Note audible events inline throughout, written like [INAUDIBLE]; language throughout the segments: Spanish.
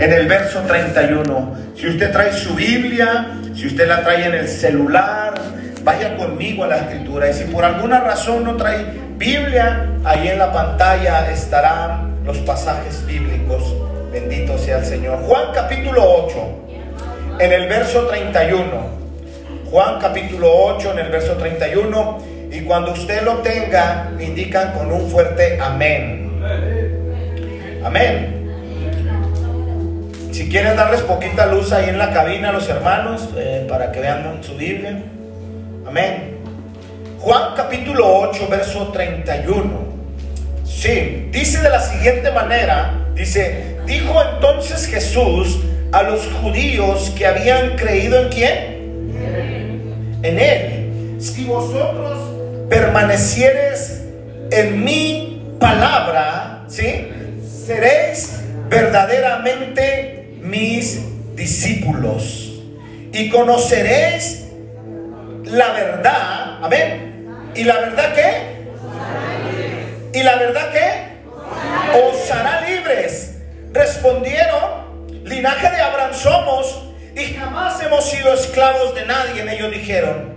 en el verso 31. Si usted trae su Biblia, si usted la trae en el celular, vaya conmigo a la escritura. Y si por alguna razón no trae Biblia, ahí en la pantalla estarán los pasajes bíblicos. Bendito sea el Señor. Juan capítulo 8, en el verso 31. Juan capítulo 8, en el verso 31. Y cuando usted lo tenga, me indican con un fuerte amén. Amén. Si quieren darles poquita luz ahí en la cabina a los hermanos, eh, para que vean su Biblia. Amén. Juan capítulo 8, verso 31. Sí, dice de la siguiente manera, dice, dijo entonces Jesús a los judíos que habían creído en quién? En él. Si vosotros permanecieres en mi palabra, ¿sí? Seréis verdaderamente mis discípulos y conoceréis la verdad, amén. ¿Y la verdad qué? ¿Y la verdad qué? Os hará libres. Respondieron, linaje de Abraham somos y jamás hemos sido esclavos de nadie. Ellos dijeron,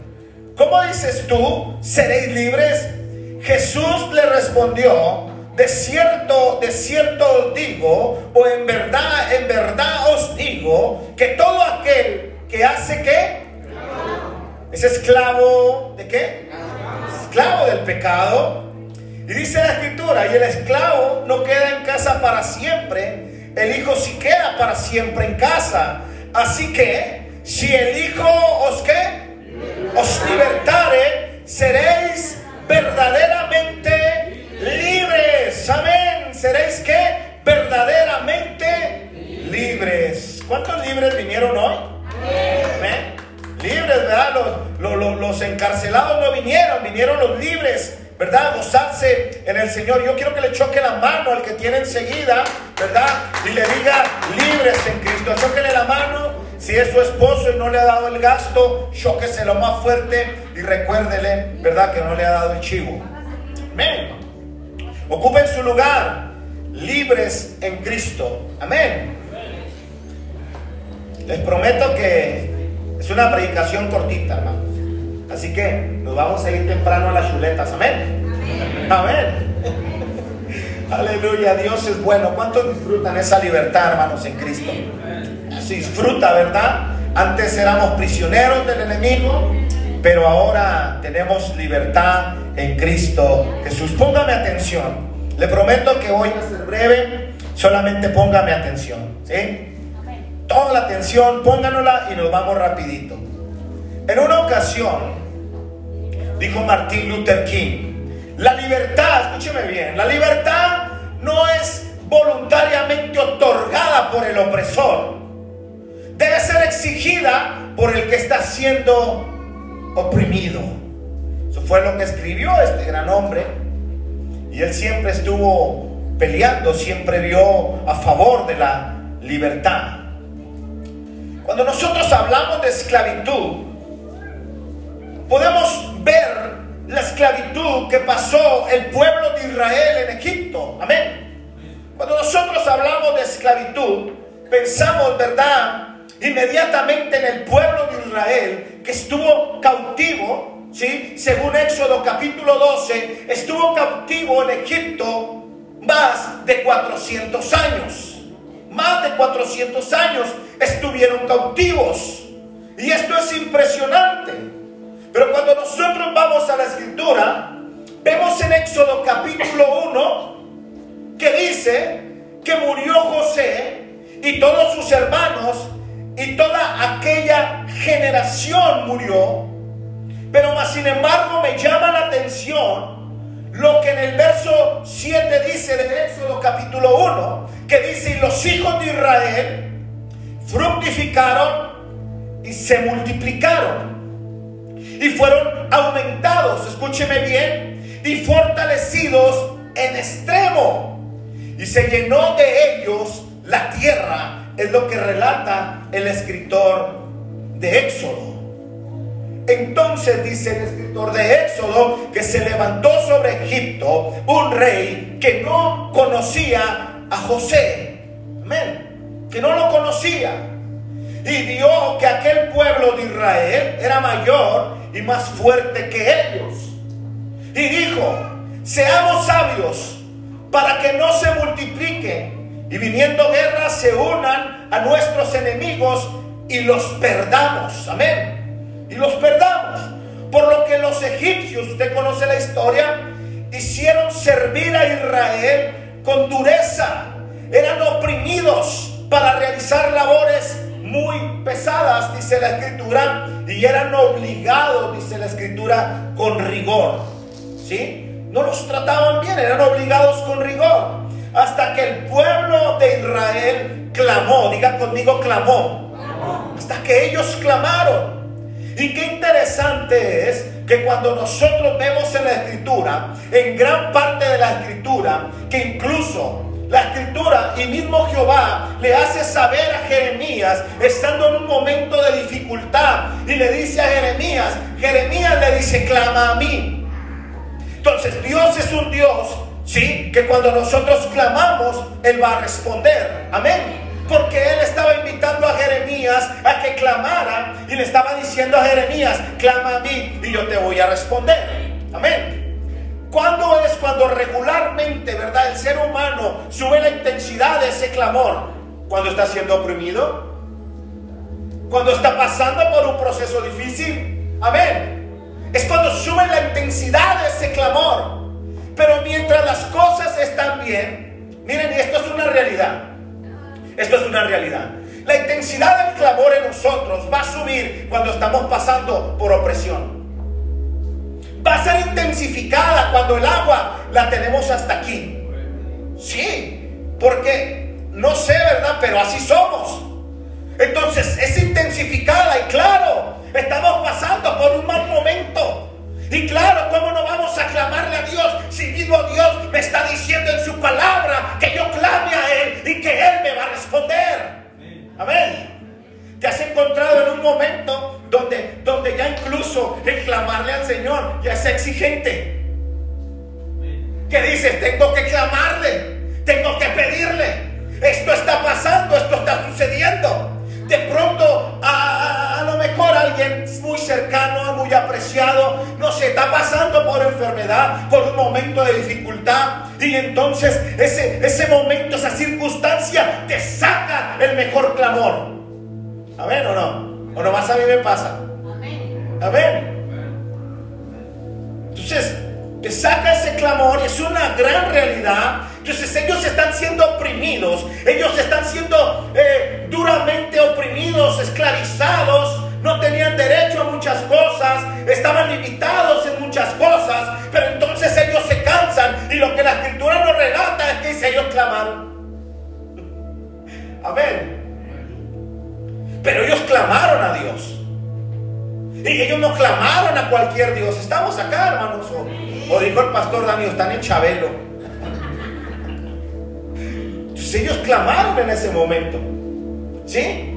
¿cómo dices tú, seréis libres? Jesús le respondió, de cierto, de cierto os digo, o en verdad, en verdad os digo, que todo aquel que hace qué? Es esclavo de qué? Esclavo del pecado. Y dice la escritura, y el esclavo no queda en casa para siempre, el hijo sí queda para siempre en casa. Así que, si el hijo os qué? Os libertare, seréis ¿Cuántos libres vinieron hoy? Amén libres, ¿verdad? Los, encarcelados no vinieron, vinieron los libres, ¿verdad? Gozarse en el Señor. Yo quiero que le choque la mano al que tiene enseguida, ¿verdad? Y le diga libres en Cristo. Chóquele la mano. Si es su esposo y no le ha dado el gasto, lo más fuerte y recuérdele, ¿verdad? Que no le ha dado el chivo. Amén. Ocupen su lugar, libres en Cristo. Amén. Les prometo que es una predicación cortita, hermanos. Así que nos vamos a ir temprano a las chuletas. Amén. Amén. [LAUGHS] Aleluya, Dios es bueno. ¿Cuántos disfrutan esa libertad, hermanos, en Cristo? Se disfruta, ¿verdad? Antes éramos prisioneros del enemigo, pero ahora tenemos libertad en Cristo Jesús. Póngame atención. Le prometo que hoy va a ser breve. Solamente póngame atención. ¿Sí? La atención, pónganosla y nos vamos rapidito. En una ocasión, dijo Martín Luther King, la libertad, escúcheme bien, la libertad no es voluntariamente otorgada por el opresor, debe ser exigida por el que está siendo oprimido. Eso fue lo que escribió este gran hombre. Y él siempre estuvo peleando, siempre vio a favor de la libertad. Cuando nosotros hablamos de esclavitud, podemos ver la esclavitud que pasó el pueblo de Israel en Egipto. Amén. Cuando nosotros hablamos de esclavitud, pensamos, ¿verdad? Inmediatamente en el pueblo de Israel que estuvo cautivo, ¿sí? Según Éxodo capítulo 12, estuvo cautivo en Egipto más de 400 años más de 400 años estuvieron cautivos. Y esto es impresionante. Pero cuando nosotros vamos a la escritura, vemos en Éxodo capítulo 1 que dice que murió José y todos sus hermanos y toda aquella generación murió. Pero más sin embargo me llama la atención lo que en el verso 7 dice de Éxodo capítulo 1, que dice, y los hijos de Israel fructificaron y se multiplicaron y fueron aumentados, escúcheme bien, y fortalecidos en extremo. Y se llenó de ellos la tierra, es lo que relata el escritor de Éxodo. Entonces dice el escritor de Éxodo que se levantó sobre Egipto un rey que no conocía a José. Amén. Que no lo conocía. Y vio que aquel pueblo de Israel era mayor y más fuerte que ellos. Y dijo, seamos sabios para que no se multipliquen y viniendo guerras se unan a nuestros enemigos y los perdamos. Amén. Y los perdamos. Por lo que los egipcios, usted conoce la historia, hicieron servir a Israel con dureza. Eran oprimidos para realizar labores muy pesadas, dice la escritura, y eran obligados, dice la escritura, con rigor. ¿Sí? No los trataban bien, eran obligados con rigor. Hasta que el pueblo de Israel clamó, diga conmigo, clamó. Hasta que ellos clamaron. Y qué interesante es que cuando nosotros vemos en la escritura, en gran parte de la escritura, que incluso la escritura y mismo Jehová le hace saber a Jeremías, estando en un momento de dificultad, y le dice a Jeremías, Jeremías le dice, clama a mí. Entonces Dios es un Dios, ¿sí? Que cuando nosotros clamamos, Él va a responder. Amén. Porque él estaba invitando a Jeremías a que clamara y le estaba diciendo a Jeremías, clama a mí y yo te voy a responder. Amén. ¿Cuándo es cuando regularmente, verdad, el ser humano sube la intensidad de ese clamor? Cuando está siendo oprimido. Cuando está pasando por un proceso difícil. Amén. Es cuando sube la intensidad de ese clamor. Pero mientras las cosas están bien, miren, esto es una realidad. Esto es una realidad. La intensidad del clamor en nosotros va a subir cuando estamos pasando por opresión. Va a ser intensificada cuando el agua la tenemos hasta aquí. Sí, porque no sé, ¿verdad? Pero así somos. Entonces es intensificada y claro, estamos pasando por un mal momento. Y claro, ¿cómo no vamos a clamarle a Dios si mismo Dios me está diciendo en su palabra que yo clame a Él y que Él me va a responder? Amén. Te has encontrado en un momento donde, donde ya incluso el clamarle al Señor ya es exigente. Que dices, tengo que clamarle, tengo que pedirle. Esto está pasando, esto está sucediendo. De pronto a, lo mejor alguien muy cercano, muy apreciado, no se está pasando por enfermedad, por un momento de dificultad. Y entonces ese, ese momento, esa circunstancia te saca el mejor clamor. ¿Amén o no? ¿O nomás a mí me pasa? Amén. Entonces, te saca ese clamor y es una gran realidad. Entonces ellos están siendo oprimidos, ellos están siendo eh, duramente oprimidos, esclavizados, no tenían derecho a muchas cosas, estaban limitados en muchas cosas, pero entonces ellos se cansan y lo que la escritura nos relata es que ellos clamaron. Amén. Pero ellos clamaron a Dios. Y ellos no clamaron a cualquier Dios. Estamos acá, hermanos. O, dijo el pastor Daniel, están en Chabelo. Entonces ellos clamaron en ese momento. ¿Sí?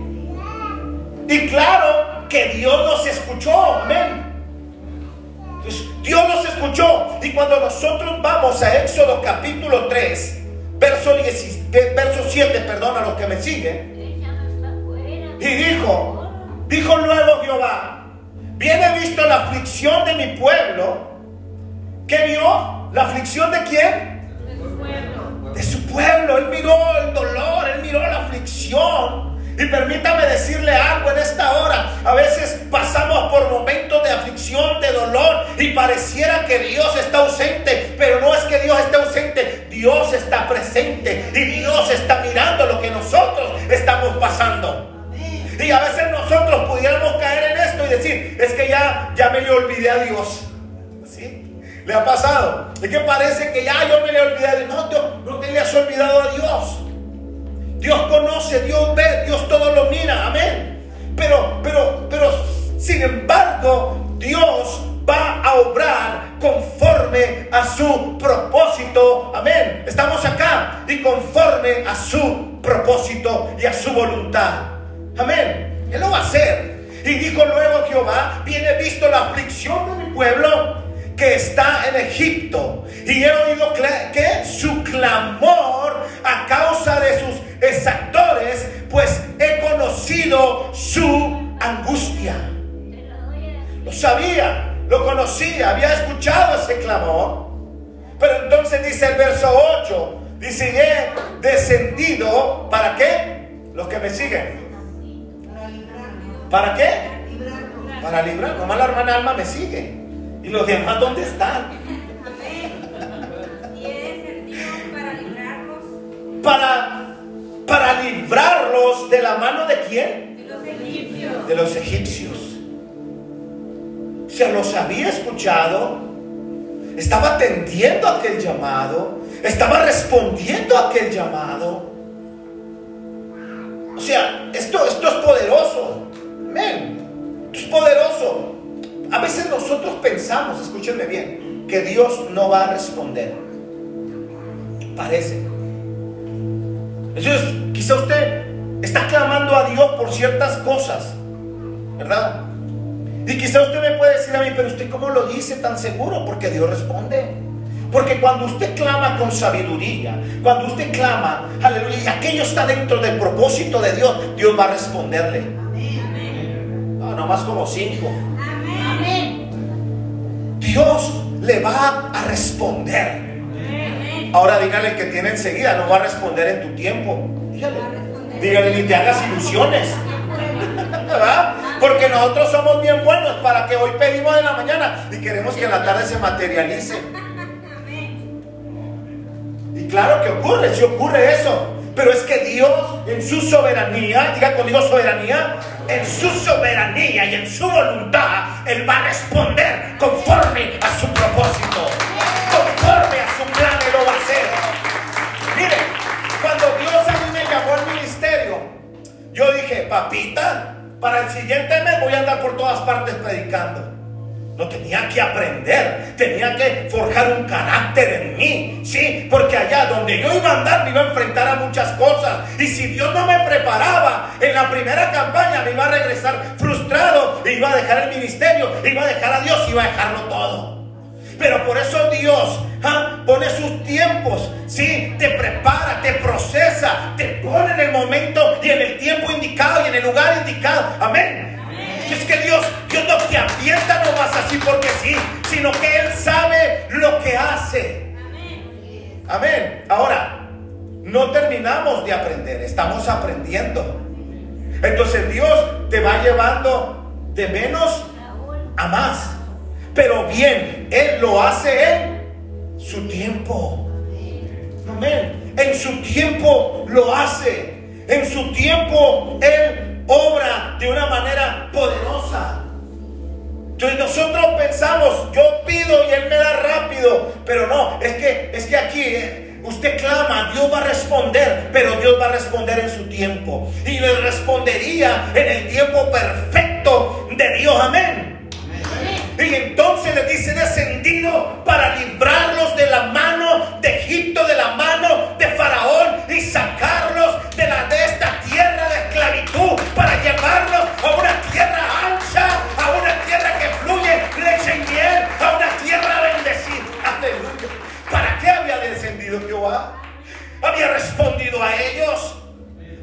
Y claro que Dios los escuchó. Amén. Dios los escuchó. Y cuando nosotros vamos a Éxodo capítulo 3, verso, 7, perdón, a los que me siguen. Y dijo, dijo luego Jehová, Viene visto la aflicción de mi pueblo. ¿Qué vio? ¿La aflicción de quién? De su pueblo. De su pueblo. Él miró el dolor, él miró la aflicción. Y permítame decirle algo en esta hora. A veces pasamos por momentos de aflicción, de dolor, y pareciera que Dios está ausente. Pero no es que Dios esté ausente, Dios está presente. Y Dios está mirando lo que nosotros estamos pasando. Y a veces nosotros pudiéramos caer en esto y decir, es que ya, ya me le olvidé a Dios. ¿Sí? ¿Le ha pasado? Es que parece que ya yo me le olvidé a Dios. No, Dios, no te le has olvidado a Dios. Dios conoce, Dios ve, Dios todo lo mira. Amén. Pero, pero, pero, sin embargo, Dios va a obrar conforme a su propósito. Amén. Estamos acá y conforme a su propósito y a su voluntad. Amén. Él lo va a hacer. Y dijo luego Jehová, viene visto la aflicción de mi pueblo que está en Egipto. Y he oído que su clamor a causa de sus exactores, pues he conocido su angustia. Lo sabía, lo conocía, había escuchado ese clamor. Pero entonces dice el verso 8, dice, he descendido, ¿para qué? Los que me siguen. ¿Para qué? Para librar. Nomás la hermana Alma me sigue. ¿Y los demás dónde están? [LAUGHS] Para, para librarlos de la mano de quién? De los egipcios. De los egipcios. Se los había escuchado, estaba atendiendo a aquel llamado, estaba respondiendo a aquel llamado. O sea, esto, esto es poderoso. Es poderoso. A veces nosotros pensamos, escúchenme bien, que Dios no va a responder. Parece. Entonces, quizá usted está clamando a Dios por ciertas cosas, ¿verdad? Y quizá usted me puede decir a mí, pero usted cómo lo dice tan seguro, porque Dios responde. Porque cuando usted clama con sabiduría, cuando usted clama, aleluya, y aquello está dentro del propósito de Dios, Dios va a responderle. No, nomás como cinco. Dios le va a responder. Ahora dígale que tiene enseguida, no va a responder en tu tiempo. Dígale, dígale ni te hagas ilusiones. ¿verdad? Porque nosotros somos bien buenos para que hoy pedimos en la mañana y queremos que en la tarde se materialice. Y claro que ocurre, si ocurre eso. Pero es que Dios en su soberanía, diga conmigo soberanía, en su soberanía y en su voluntad, Él va a responder conforme a su propósito, conforme a su plan, Él lo va a hacer. Mire, cuando Dios a mí me llamó al ministerio, yo dije, papita, para el siguiente mes voy a andar por todas partes predicando. No tenía que aprender, tenía que forjar un carácter en mí, sí, porque allá donde yo iba a andar me iba a enfrentar a muchas cosas. Y si Dios no me preparaba en la primera campaña, me iba a regresar frustrado, e iba a dejar el ministerio, iba a dejar a Dios, iba a dejarlo todo. Pero por eso Dios ¿ah? pone sus tiempos, ¿sí? Te prepara, te procesa, te pone en el momento y en el tiempo indicado y en el lugar indicado. Amén. Es que Dios, Dios no te avienta nomás así porque sí, sino que Él sabe lo que hace. Amén. Ahora, no terminamos de aprender, estamos aprendiendo. Entonces Dios te va llevando de menos a más. Pero bien, Él lo hace en su tiempo. Amén. En su tiempo lo hace. En su tiempo Él obra de una manera poderosa. Entonces nosotros pensamos, yo pido y Él me da rápido, pero no, es que, es que aquí eh, usted clama, Dios va a responder, pero Dios va a responder en su tiempo. Y le respondería en el tiempo perfecto de Dios, amén. Y entonces le dice descendido para librarlos de la mano a ellos.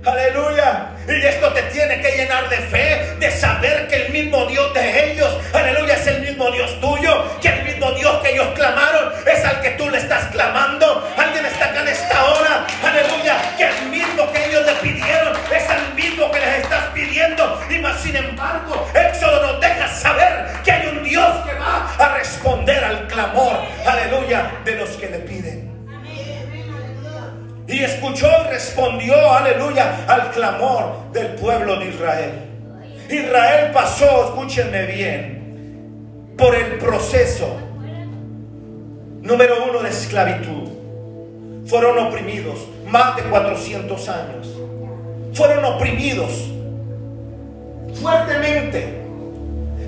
Aleluya. Y esto te tiene que llenar de fe, de saber que el mismo Dios de ellos, aleluya, es el mismo Dios tuyo, que el mismo Dios que ellos clamaron es al que tú le estás clamando. Alguien está acá en esta hora, aleluya, que el mismo que ellos le pidieron es el mismo que les estás pidiendo. Y más sin embargo, Éxodo nos deja saber que hay un Dios que va a responder al clamor, aleluya, de los que le piden. Y escuchó y respondió, aleluya, al clamor del pueblo de Israel. Israel pasó, escúchenme bien, por el proceso número uno de esclavitud. Fueron oprimidos más de 400 años. Fueron oprimidos fuertemente.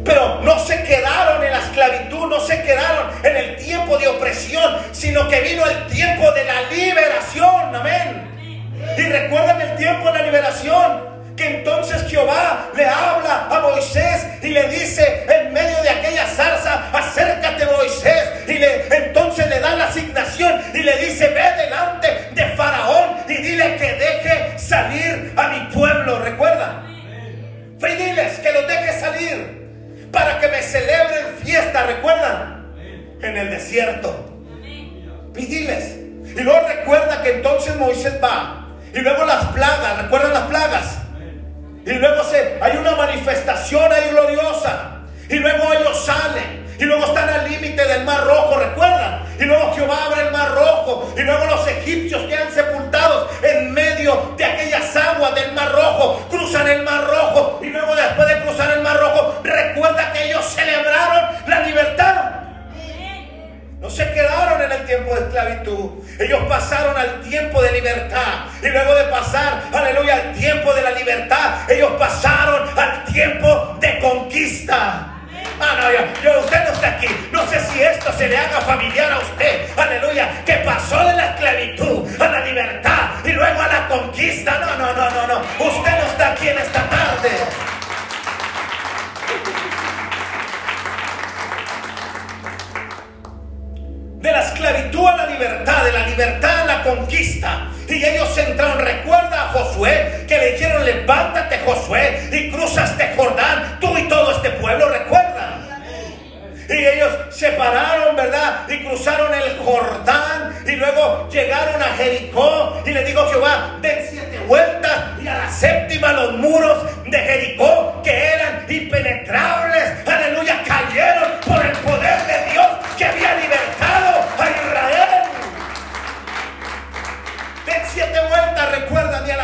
Pero no se quedaron en la esclavitud, no se quedaron en el tiempo de opresión, sino que vino el tiempo de la liberación. Amén. Y recuerden el tiempo de la liberación. Que entonces Jehová le habla a Moisés y le dice en medio de aquella zarza, acércate Moisés. Y le, entonces le da la asignación y le dice, ve delante de Faraón y dile que deje esclavos, ¿recuerdan? Fue celebren fiesta, ¿recuerdan? En el desierto. Y diles. Y luego recuerda que entonces Moisés va. Y luego las plagas, ¿recuerdan las plagas? Y luego se, hay una manifestación ahí gloriosa. Y luego ellos salen. Y luego están al límite del mar rojo, ¿recuerdan? Y luego Jehová abre el mar rojo. Y luego los egipcios quedan sepultados en medio de aquellas aguas del mar rojo. Cruzan el mar rojo. Recuerda que ellos celebraron la libertad. No se quedaron en el tiempo de esclavitud. Ellos pasaron al tiempo de libertad. Y luego de pasar, aleluya, al tiempo de la libertad, ellos pasaron al tiempo de conquista. Ah, no, yo, usted no está aquí. No sé si esto se le haga familiar a usted. Aleluya. Que pasó de la esclavitud a la libertad y luego a la conquista. No, no, no, no, no. Usted no está aquí en esta tarde. De la esclavitud a la libertad, de la libertad a la conquista. Y ellos entraron, recuerda a Josué, que le dijeron, levántate Josué y cruza este Jordán, tú y todo este pueblo, recuerda. Y ellos se pararon, ¿verdad? Y cruzaron el Jordán y luego llegaron a Jericó. Y le digo Jehová, den siete vueltas y a la séptima los muros de Jericó, que eran impenetrables, aleluya, cayeron por el poder de Dios que había libertado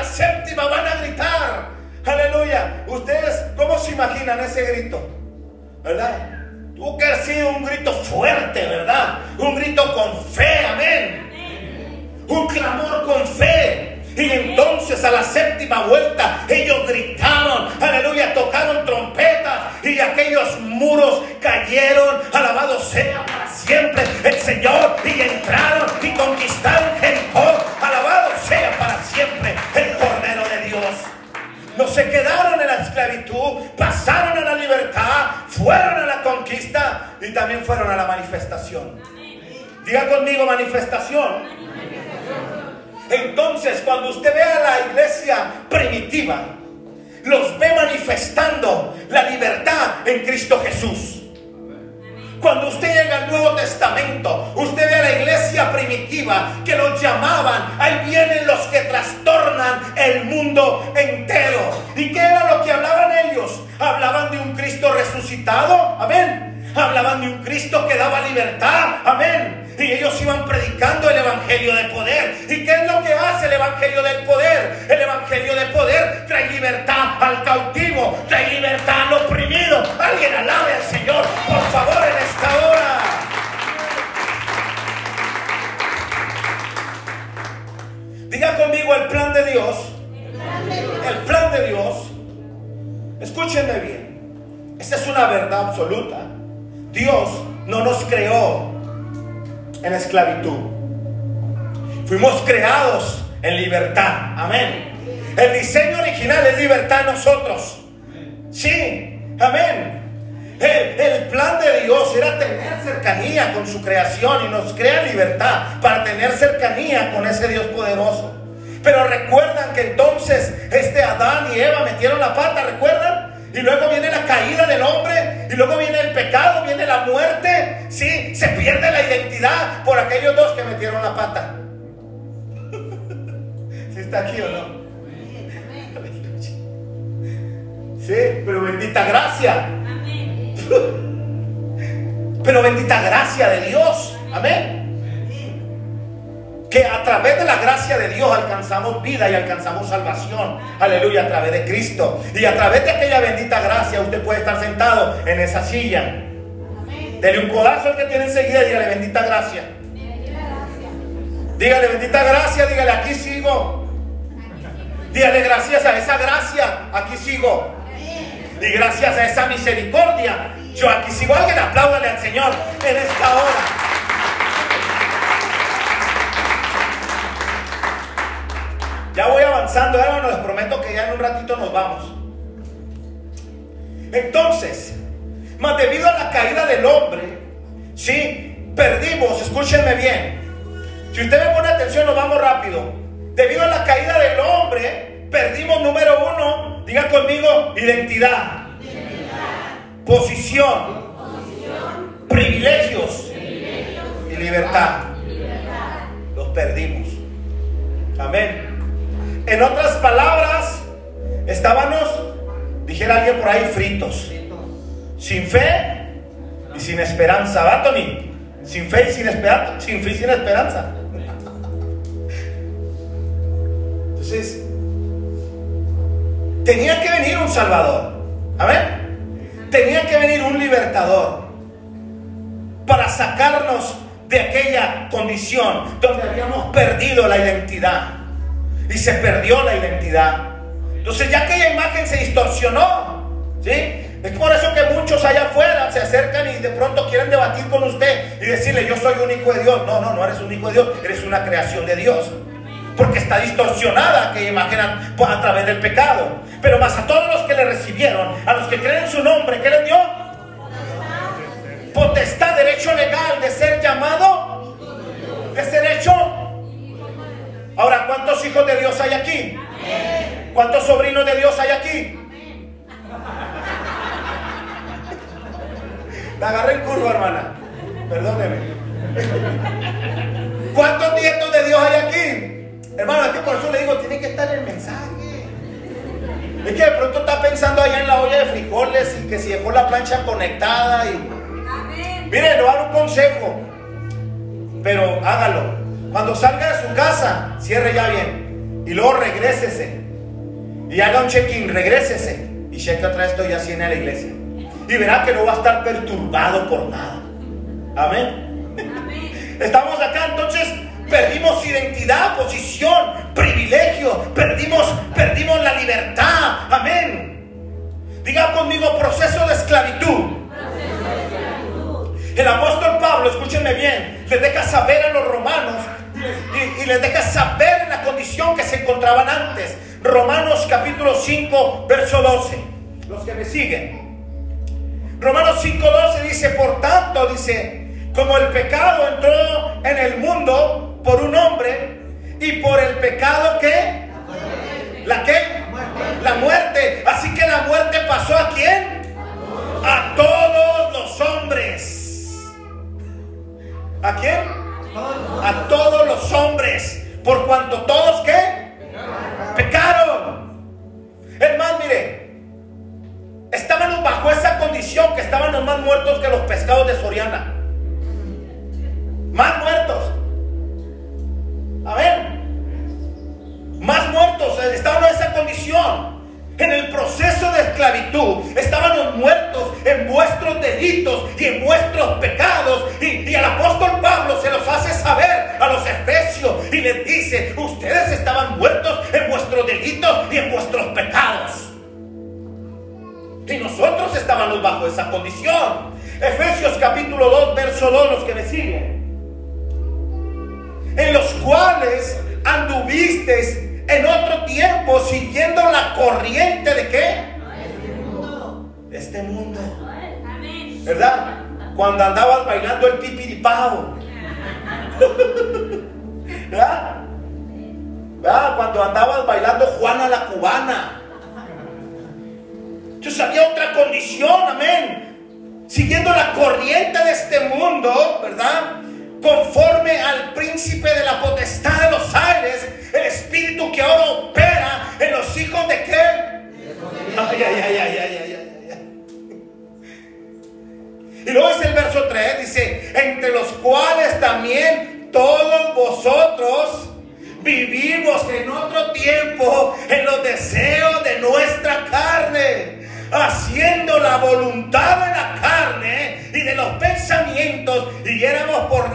séptima van a gritar. Aleluya. ¿Ustedes cómo se imaginan ese grito? ¿Verdad? Tuvo que haber sido un grito fuerte, ¿verdad? Un grito con fe, amén. Un clamor con fe. Y entonces a la séptima vuelta ellos gritaron, aleluya, tocaron trompetas y aquellos muros cayeron, alabado sea para siempre el Señor y entraron fueron a la conquista y también fueron a la manifestación. Diga conmigo manifestación. Entonces, cuando usted ve a la iglesia primitiva, los ve manifestando la libertad en Cristo Jesús. Cuando usted llega al Nuevo Testamento, usted ve a la iglesia primitiva que los llamaban, ahí vienen los que trastornan el mundo entero. ¿Y qué era lo que hablaban ellos? Hablaban de un Cristo resucitado, amén. Hablaban de un Cristo que daba libertad, amén. Y ellos iban predicando el Evangelio de poder. ¿Y qué es lo que hace el Evangelio del poder? El Evangelio de poder trae libertad al cautivo, trae libertad al oprimido. Alguien alabe al Señor, por favor, en esta hora. Diga conmigo el plan de Dios. El plan de Dios. Escúchenme bien. Esta es una verdad absoluta. Dios no nos creó en esclavitud. Fuimos creados en libertad. Amén. El diseño original es libertad nosotros. Sí, amén. El, el, plan de Dios era tener cercanía con su creación y nos crea libertad para tener cercanía con ese Dios poderoso. Pero recuerdan que entonces este Adán y Eva metieron la pata, ¿recuerdan? Y luego viene la caída del hombre. Y luego viene el pecado, viene la muerte. Sí, se pierde la identidad por aquellos dos que metieron la pata. [LAUGHS] ¿Sí está aquí o no? Sí, pero bendita gracia. [LAUGHS] Pero bendita gracia de Dios. Amén que a través de la gracia de Dios alcanzamos vida y alcanzamos salvación. Aleluya, a través de Cristo. Y a través de aquella bendita gracia usted puede estar sentado en esa silla. Dele un codazo al que tiene enseguida y dígale bendita gracia. Dígale bendita gracia, dígale aquí sigo. Dígale gracias a esa gracia, aquí sigo. Y gracias a esa misericordia, yo aquí sigo. Alguien apláudale al Señor en esta hora. Ya voy avanzando, hermano, les prometo que ya en un ratito nos vamos. Entonces, más debido a la caída del hombre, sí, perdimos, escúchenme bien. Si usted me pone atención, nos vamos rápido. Debido a la caída del hombre, perdimos número uno, diga conmigo, identidad, Posición, privilegios, y libertad. Los perdimos. Amén. En otras palabras, estábamos, dijera alguien por ahí, fritos. Sin fe y sin esperanza. ¿Va, Tony? Sin fe y sin esperanza. Sin fe y sin esperanza. Entonces, tenía que venir un Salvador. Amén. Tenía que venir un libertador para sacarnos de aquella condición donde habíamos perdido la identidad. Y se perdió la identidad. Entonces ya aquella imagen se distorsionó. ¿Sí? Es por eso que muchos allá afuera se acercan y de pronto quieren debatir con usted y decirle, yo soy un hijo de Dios. No, no, no eres un hijo de Dios, eres una creación de Dios. Porque está distorsionada aquella imagen a, través del pecado. Pero más a todos los que le recibieron, a los que creen en su nombre, ¿qué les dio? Potestad, derecho legal de ser llamado, de ser hecho. Ahora, ¿cuántos hijos de Dios hay aquí? ¿Cuántos sobrinos de Dios hay aquí? Me agarré el curvo, hermana. Perdóneme. ¿Cuántos nietos de Dios hay aquí? Hermano, es que por eso le digo, tiene que estar el mensaje. Es que de pronto está pensando allá en la olla de frijoles y que si dejó la plancha conectada y... Mire, le voy a dar un consejo. Pero hágalo. Cuando salga de su casa, cierre ya bien. Y luego regrésese. Y haga un check-in, regrésese. Y cheque otra vez estoy así en la iglesia. Y verá que no va a estar perturbado por nada. Amén. Estamos acá, entonces perdimos identidad, posición, privilegio, perdimos, perdimos la libertad. Amén. Diga conmigo proceso de esclavitud. El apóstol Pablo, escúchenme bien, les deja saber a los romanos y, y, les deja saber la condición que se encontraban antes. Romanos capítulo 5, verso 12. Los que me siguen. Romanos 5, 12 dice, por tanto, dice, como el pecado entró en el mundo por un hombre y por el pecado que... ¿La qué? La muerte. Así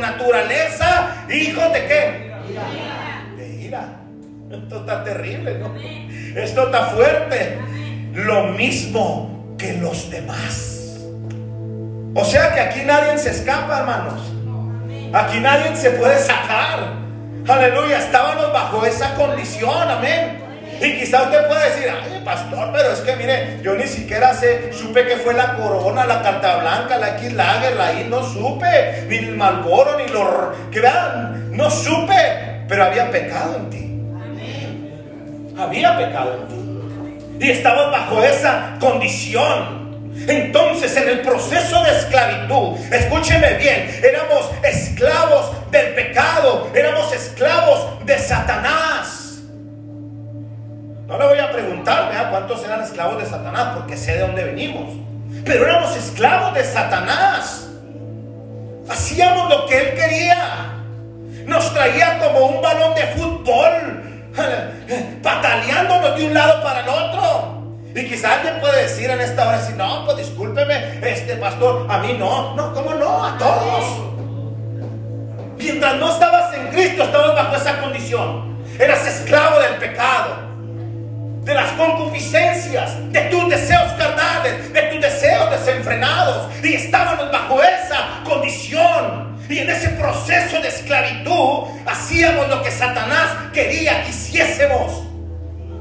naturaleza hijos de qué? De ira. Esto está terrible, ¿no? Esto está fuerte. Lo mismo que los demás. O sea que aquí nadie se escapa, hermanos. Aquí nadie se puede sacar. Aleluya, estábamos bajo esa condición, amén. Y quizá usted pueda decir, ay, pastor, pero es que mire, yo ni siquiera sé, supe que fue la corona, la carta blanca, la X Lager, la I, no supe, ni el Malboro, ni los que vean, no supe, pero había pecado en ti. Había pecado en ti. Y estabas bajo esa condición. Entonces, en el proceso de esclavitud, escúcheme bien, éramos esclavos del pecado, éramos esclavos de Satanás. No le voy a preguntar cuántos eran esclavos de Satanás, porque sé de dónde venimos. Pero éramos esclavos de Satanás. Hacíamos lo que él quería. Nos traía como un balón de fútbol, [LAUGHS] pataleándonos de un lado para el otro. Y quizás alguien puede decir en esta hora, si no, pues discúlpeme, este pastor, a mí no. No, ¿cómo no? A todos. Mientras no estabas en Cristo, estabas bajo esa condición. Eras esclavo del pecado, de las concupiscencias, de tus deseos carnales, de tus deseos desenfrenados. Y estábamos bajo esa condición. Y en ese proceso de esclavitud hacíamos lo que Satanás quería que hiciésemos.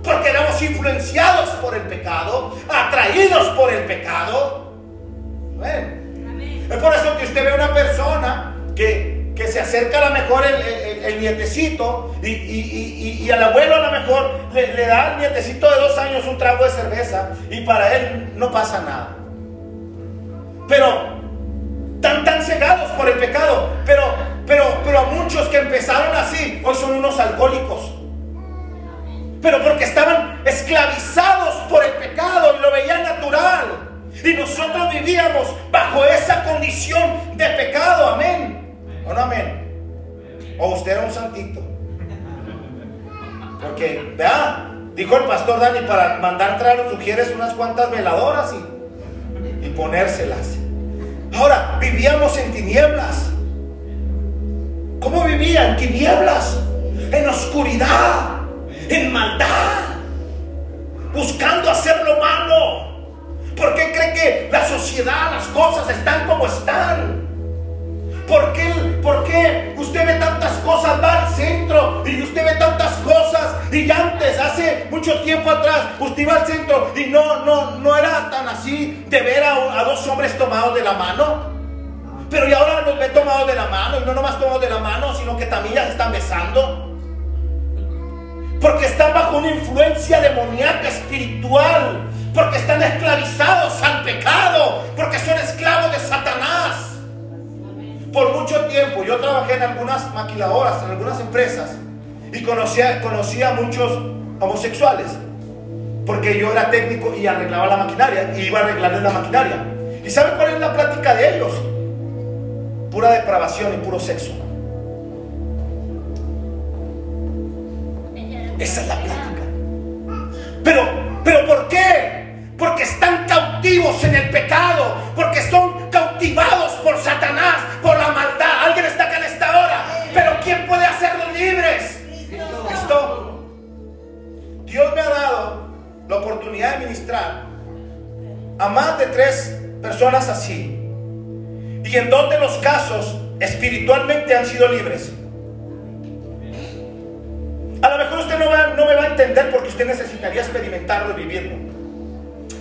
Porque éramos influenciados por el pecado, atraídos por el pecado. Es por eso que usted ve una persona que, que se acerca a lo mejor el, nietecito y, y, al abuelo a lo mejor le, le, da al nietecito de dos años un trago de cerveza y para él no pasa nada. Pero tan tan cegados por el pecado, pero pero pero a muchos que empezaron así hoy son unos alcohólicos pero porque estaban esclavizados por el pecado y lo veían natural. Y nosotros vivíamos bajo esa condición de pecado, amén. ¿O? O usted era un santito. Porque, vea, dijo el pastor Dani, para mandar traer los sugieres unas cuantas veladoras y, y ponérselas. Ahora, vivíamos en tinieblas. ¿Cómo vivían? Tinieblas, en oscuridad en maldad, buscando hacer lo malo. ¿Por qué cree que la sociedad, las cosas están como están? ¿Por qué, ¿Por qué usted ve tantas cosas, va al centro y usted ve tantas cosas y antes, hace mucho tiempo atrás, usted iba al centro y no, no, no era tan así de ver a, dos hombres tomados de la mano? Pero y ahora los ve tomados de la mano y no nomás tomados de la mano, sino que también ya se están besando. Porque están bajo una influencia demoníaca espiritual. Porque están esclavizados al pecado. Porque son esclavos de Satanás. Por mucho tiempo yo trabajé en algunas maquiladoras, en algunas empresas. Y conocía, conocía a muchos homosexuales. Porque yo era técnico y arreglaba la maquinaria. Y iba a arreglarles la maquinaria. ¿Y sabe cuál es la práctica de ellos? Pura depravación y puro sexo. Esa es la plática. Pero, pero ¿por qué? Porque están cautivos en el pecado, porque son cautivados por Satanás, por la maldad. Alguien está acá en esta hora. Pero ¿quién puede hacerlos libres? Cristo. Dios me ha dado la oportunidad de ministrar a más de tres personas así. Y en dos de los casos espiritualmente han sido libres. A lo mejor usted no, no me va a entender porque usted necesitaría experimentarlo y vivirlo.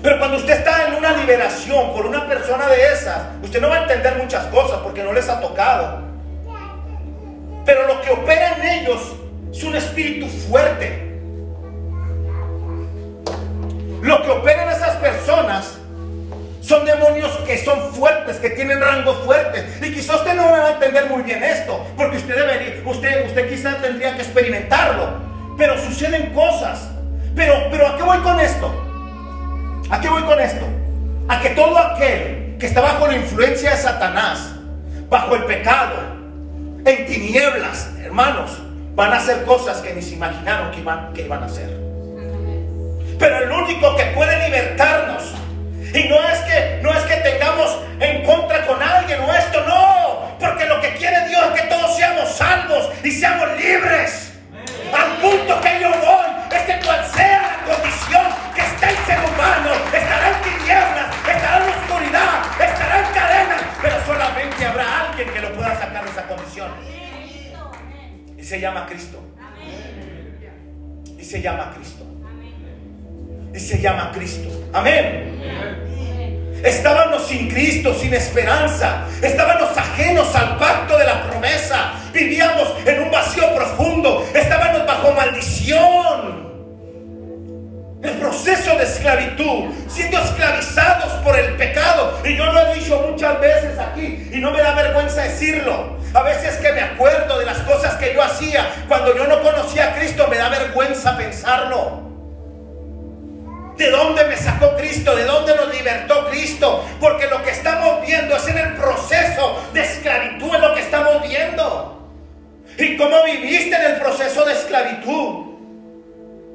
Pero cuando usted está en una liberación por una persona de esas, usted no va a entender muchas cosas porque no les ha tocado. Pero lo que opera en ellos es un espíritu fuerte. Lo que opera en esas personas son demonios que son fuertes, que tienen rango fuerte. Y quizás usted no va a entender muy bien esto, porque usted debería, usted, usted quizás tendría que experimentarlo. Pero suceden cosas. Pero, pero ¿a qué voy con esto? ¿A qué voy con esto? A que todo aquel que está bajo la influencia de Satanás, bajo el pecado, en tinieblas, hermanos, van a hacer cosas que ni se imaginaron que iban, que iban a hacer. Pero el único que puede libertarnos y no es que no es que tengamos en contra con alguien o esto, no, porque lo que quiere Dios es que todos seamos salvos y seamos libres. Al punto que yo voy es que cual sea la condición que está el ser humano, estará en tinieblas, estará en oscuridad, estará en cadenas, pero solamente habrá alguien que lo pueda sacar de esa condición. Y se llama Cristo. Y se llama Cristo. Y se llama Cristo. Amén. Estábamos sin Cristo, sin esperanza. Estábamos ajenos al pacto de la promesa. Vivíamos en un vacío profundo. Estábamos bajo maldición. el proceso de esclavitud, siendo esclavizados por el pecado. Y yo lo he dicho muchas veces aquí y no me da vergüenza decirlo. A veces que me acuerdo de las cosas que yo hacía cuando yo no conocía a Cristo, me da vergüenza pensarlo. ¿De dónde me sacó Cristo? ¿De dónde nos libertó Cristo? Porque lo que estamos viendo es en el proceso de esclavitud, es lo que estamos viendo. ¿Y cómo viviste en el proceso de esclavitud?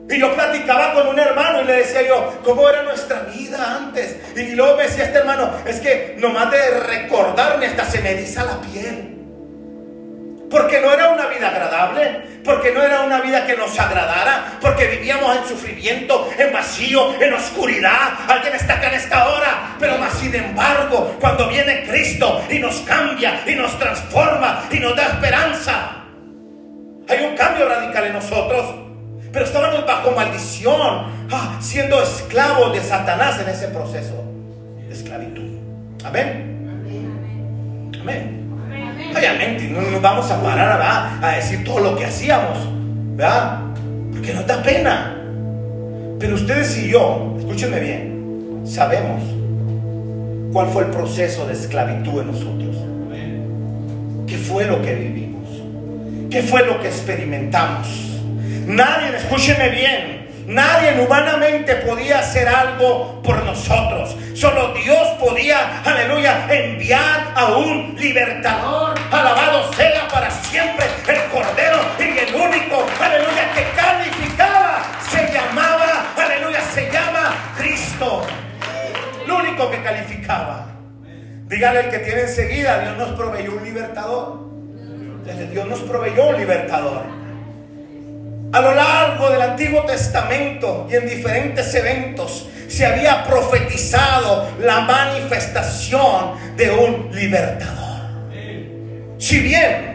Y yo platicaba con un hermano y le decía yo, ¿cómo era nuestra vida antes? Y luego me decía este hermano, es que nomás de recordarme hasta se me eriza la piel. Porque no era una vida agradable, porque no era una vida que nos agradara, porque vivíamos en sufrimiento, en vacío, en oscuridad. Alguien está acá en esta hora, pero más sin embargo, cuando viene Cristo y nos cambia y nos transforma y nos da esperanza, hay un cambio radical en nosotros. Pero estábamos bajo maldición, ah, siendo esclavos de Satanás en ese proceso de esclavitud. Amén. Amén. Obviamente, no nos vamos a parar a decir todo lo que hacíamos, ¿verdad? Porque nos da pena. Pero ustedes y yo, escúchenme bien, sabemos cuál fue el proceso de esclavitud en nosotros. ¿Qué fue lo que vivimos? ¿Qué fue lo que experimentamos? Nadie, escúcheme bien, nadie humanamente podía hacer algo por nosotros. Solo Dios podía, aleluya, enviar a un libertador. Alabado sea para siempre el Cordero y el único, aleluya, que calificaba. Se llamaba, aleluya, se llama Cristo. Lo único que calificaba. Dígale el que tiene enseguida, Dios nos proveyó un libertador. Dios nos proveyó un libertador. A lo largo del Antiguo Testamento y en diferentes eventos se había profetizado la manifestación de un libertador. Si bien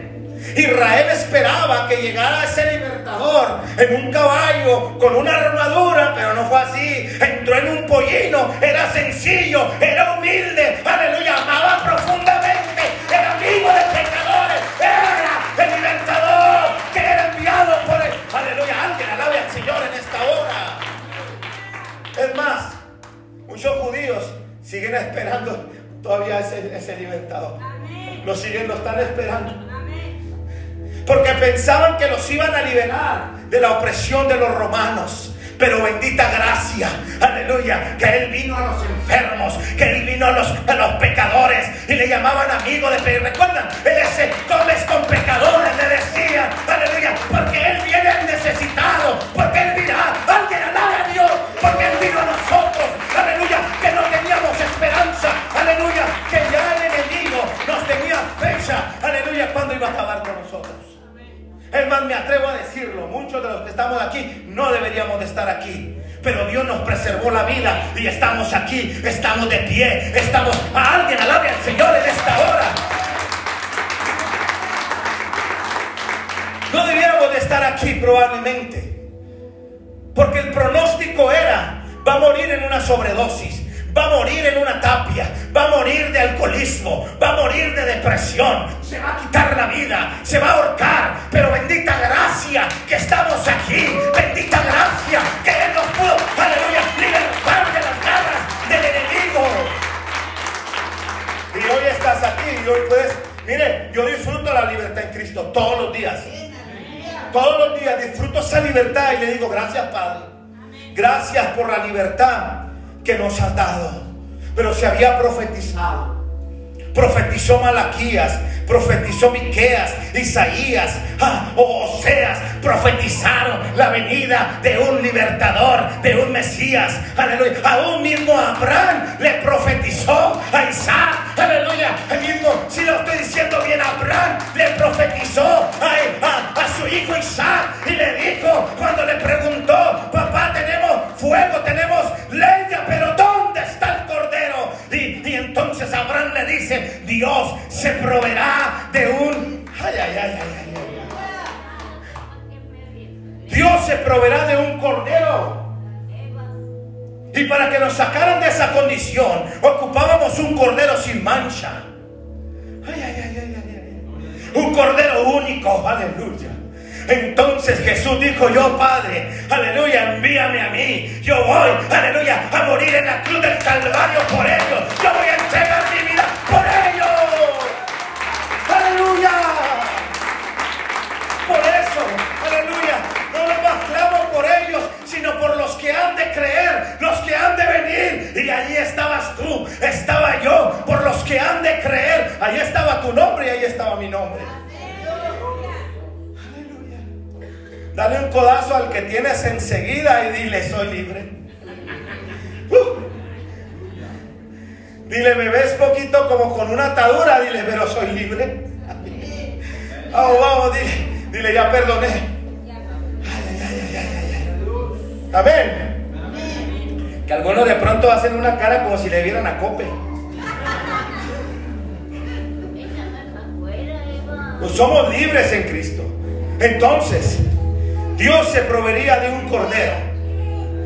Israel esperaba que llegara ese libertador en un caballo con una armadura, pero no fue así. Entró en un pollino, era sencillo, era humilde, aleluya, amaba siguen esperando todavía ese, ese libertador. Lo siguen, lo están esperando. Porque pensaban que los iban a liberar de la opresión de los romanos. Pero bendita gracia, aleluya, que Él vino a los enfermos, que Él vino a los, a los pecadores y le llamaban amigo de pecadores. ¿Recuerdan? Él comes con pecadores, le decía, aleluya, porque Él viene necesitado, porque Él vino, alguien alabe a Dios, porque Él vino a nosotros, aleluya, que ya el enemigo nos tenía fecha, aleluya, cuando iba a acabar con nosotros. Es me atrevo a decirlo, muchos de los que estamos aquí no deberíamos de estar aquí. Pero Dios nos preservó la vida y estamos aquí, estamos de pie, estamos... A alguien alabe al Señor en esta hora. No debiéramos de estar aquí probablemente. Porque el pronóstico era, va a morir en una sobredosis va a morir en una tapia, va a morir de alcoholismo, va a morir de depresión, se va a quitar la vida, se va a ahorcar, pero bendita gracia que estamos aquí, bendita gracia que Él nos pudo, aleluya, libertar de las garras del enemigo. Y hoy estás aquí y hoy puedes, mire, yo disfruto la libertad en Cristo todos los días. Todos los días disfruto esa libertad y le digo gracias Padre. Gracias por la libertad que nos ha dado. Pero se había profetizado. Profetizó Malaquías, profetizó Miqueas, Isaías, ah, Oseas, profetizaron la venida de un libertador, de un Mesías, aleluya. Aún mismo Abraham le profetizó a Isaac, aleluya. El mismo, si lo estoy diciendo bien, Abraham le profetizó a, a su hijo Isaac y le dijo, cuando le preguntó, papá, tenemos fuego, tenemos leña, pero Abraham le dice, Dios se proveerá de un... Dios se proveerá de un cordero. Y para que nos sacaran de esa condición, ocupábamos un cordero sin mancha. Ay, ay, ay, ay, ay, Un cordero único, aleluya. Entonces Jesús dijo, yo Padre, aleluya, envíame a mí. Yo voy, aleluya, a morir en la cruz del Calvario por ellos. Yo voy a entregar mi vida por ellos. Aleluya. Por eso, aleluya, no más clamo por ellos, sino por los que han de creer, los que han de venir. Y allí estabas tú, estaba yo, por los que han de creer. Allí estaba tu nombre y ahí estaba mi nombre. Dale un codazo al que tienes enseguida y dile, soy libre. Uh. Dile, me ves poquito como con una atadura, dile, pero soy libre. Vamos, vamos, dile, dile, ya perdoné. Amén. Que algunos de pronto hacen una cara como si le vieran a Cope. Pues somos libres en Cristo. Entonces, Dios se proveería de un cordero.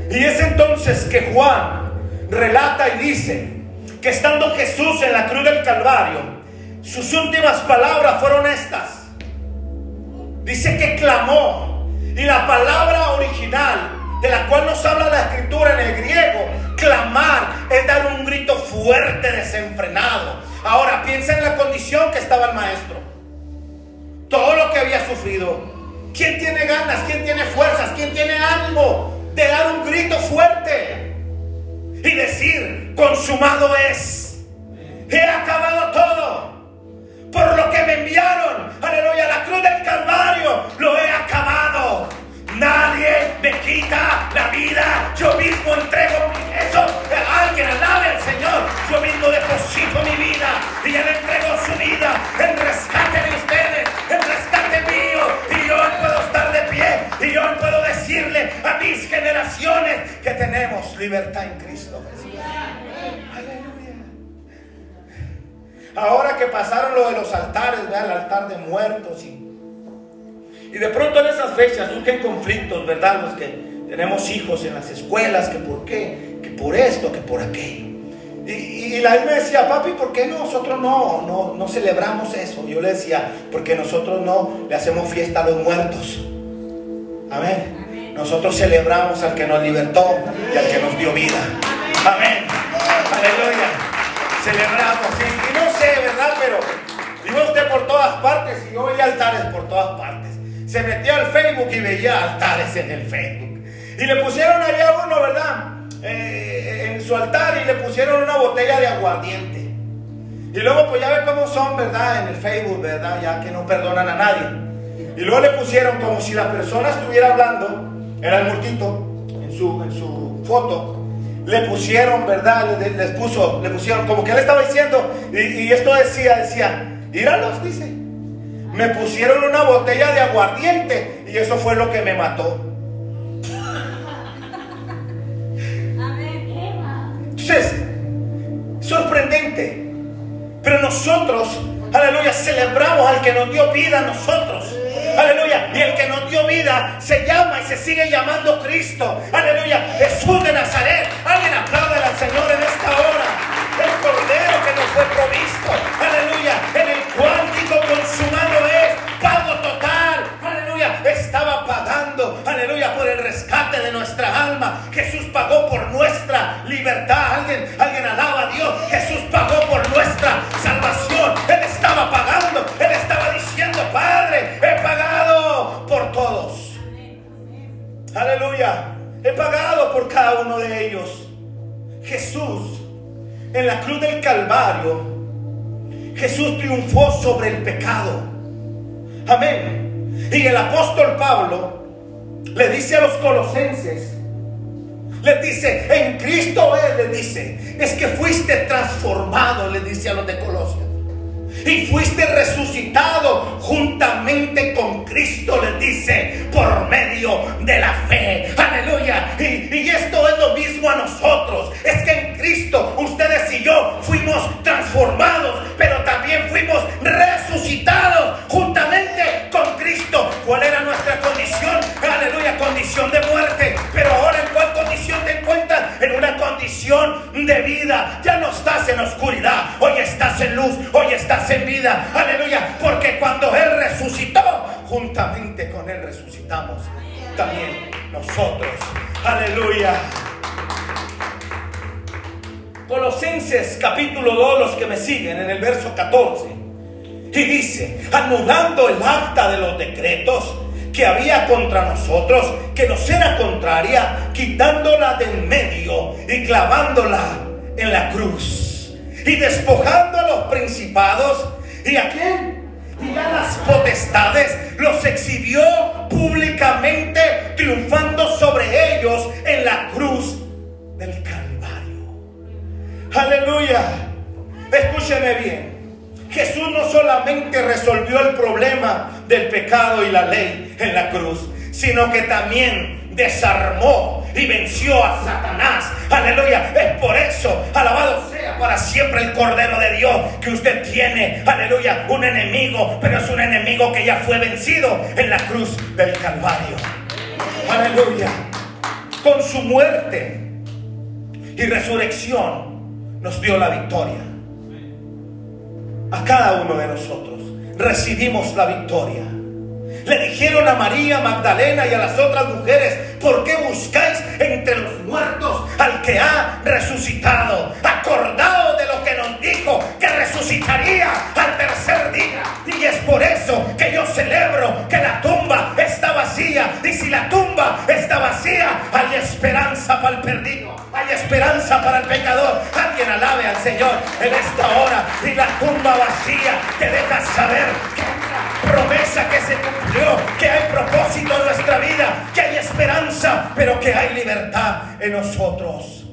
Y es entonces que Juan relata y dice que estando Jesús en la cruz del Calvario, sus últimas palabras fueron estas. Dice que clamó. Y la palabra original de la cual nos habla la escritura en el griego, clamar es dar un grito fuerte, desenfrenado. Ahora piensa en la condición que estaba el maestro. Todo lo que había sufrido, ¿Quién tiene ganas? ¿Quién tiene fuerzas? ¿Quién tiene ánimo de dar un grito fuerte? Y decir, consumado es. He acabado todo. Por lo que me enviaron, aleluya, la cruz del Calvario, lo he acabado. Nadie me quita la vida. Yo mismo entrego eso. Alguien alabe al Señor. Yo mismo deposito mi vida y Él entrego su vida en rescate de ustedes, en rescate a mis generaciones que tenemos libertad en Cristo Aleluya. Ahora que pasaron lo de los altares, vea el altar de muertos y y de pronto en esas fechas surgen conflictos, ¿verdad? Los que tenemos hijos en las escuelas, que por qué, que por esto, que por aquello. Y, y la me decía, papi, ¿por qué nosotros no, no, no celebramos eso? Yo le decía, porque nosotros no le hacemos fiesta a los muertos. Amén. Nosotros celebramos al que nos libertó y al que nos dio vida. Amén. Aleluya. Celebramos. Y, no sé, ¿verdad? Pero digo usted por todas partes y hoy altares por todas partes se metió al Facebook y veía altares en el Facebook. Y le pusieron allá uno, ¿verdad? Eh, en su altar y le pusieron una botella de aguardiente. Y luego pues ya ve cómo son, ¿verdad? En el Facebook, ¿verdad? Ya que no perdonan a nadie. Y luego le pusieron como si la persona estuviera hablando, era el multito, en su, en su foto. Le pusieron, ¿verdad? Les, puso, le pusieron, como que él estaba diciendo, y, y esto decía, decía, íralos, dice me pusieron una botella de aguardiente y eso fue lo que me mató. Entonces, sorprendente. Pero nosotros, aleluya, celebramos al que nos dio vida a nosotros. Aleluya. Y el que nos dio vida se llama y se sigue llamando Cristo. Aleluya. Jesús de Nazaret. Alguien aplaude al Señor en esta hora el cordero que nos fue provisto, rescate de nuestra alma, Jesús pagó por nuestra libertad, alguien, alguien alaba a Dios, Jesús pagó por nuestra salvación, Él estaba pagando, Él estaba diciendo, Padre, he pagado por todos, aleluya, he pagado por cada uno de ellos, Jesús en la cruz del Calvario, Jesús triunfó sobre el pecado. Amén. Y el apóstol Pablo le dice a los colosenses, le dice, en Cristo Él le dice, es que fuiste transformado, le dice a los de Colosios. Y fuiste resucitado juntamente con Cristo, le dice, por medio de la También nosotros. Aleluya. Colosenses capítulo 2, los que me siguen en el verso 14. Y dice, anulando el acta de los decretos que había contra nosotros, que nos era contraria, quitándola del medio y clavándola en la cruz. Y despojando a los principados y a quién? Y a las potestades los exhibió públicamente, triunfando sobre ellos en la cruz del Calvario. Aleluya. Escúcheme bien. Jesús no solamente resolvió el problema del pecado y la ley en la cruz, sino que también desarmó y venció a Satanás. Aleluya. Es por eso, alabado sea para siempre el Cordero de Dios que usted tiene. Aleluya. Un enemigo, pero es un enemigo que ya fue vencido en la cruz del Calvario. Aleluya. Con su muerte y resurrección nos dio la victoria a cada uno de nosotros. Recibimos la victoria. Le dijeron a María Magdalena y a las otras mujeres, ¿por qué buscáis entre los muertos al que ha resucitado? Acordado de lo que nos dijo, que resucitaría al tercer día. Y es por eso que yo celebro que la tumba Y si la tumba está vacía, hay esperanza para el perdido. Hay esperanza para el pecador. Alguien alabe al Señor en esta hora. Y la tumba vacía te deja saber que hay promesa que se cumplió, que hay propósito en nuestra vida, que hay esperanza, pero que hay libertad en nosotros.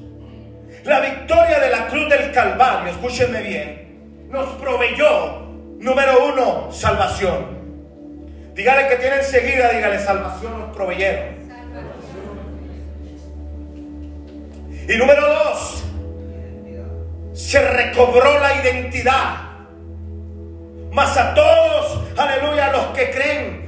La victoria de la cruz del Calvario, escúchenme bien, nos proveyó, número uno, salvación. Dígale que tiene enseguida, dígale, salvación nos proveyeron. Y número dos, se recobró la identidad. Mas a todos, aleluya, a los que creen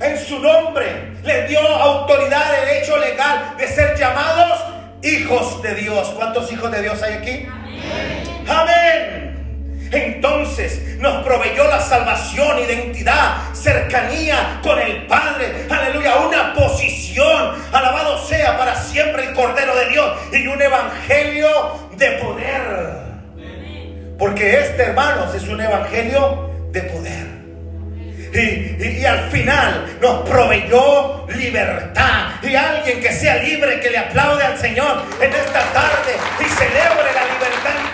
en su nombre, les dio autoridad, derecho legal de ser llamados hijos de Dios. ¿Cuántos hijos de Dios hay aquí? Amén. Amén. Entonces nos proveyó la salvación, identidad, cercanía con el Padre. Aleluya, una posición. Alabado sea para siempre el Cordero de Dios y un evangelio de poder. Porque este, hermanos, es un evangelio de poder. Y, y, al final nos proveyó libertad. Y alguien que sea libre, que le aplaude al Señor en esta tarde y celebre la libertad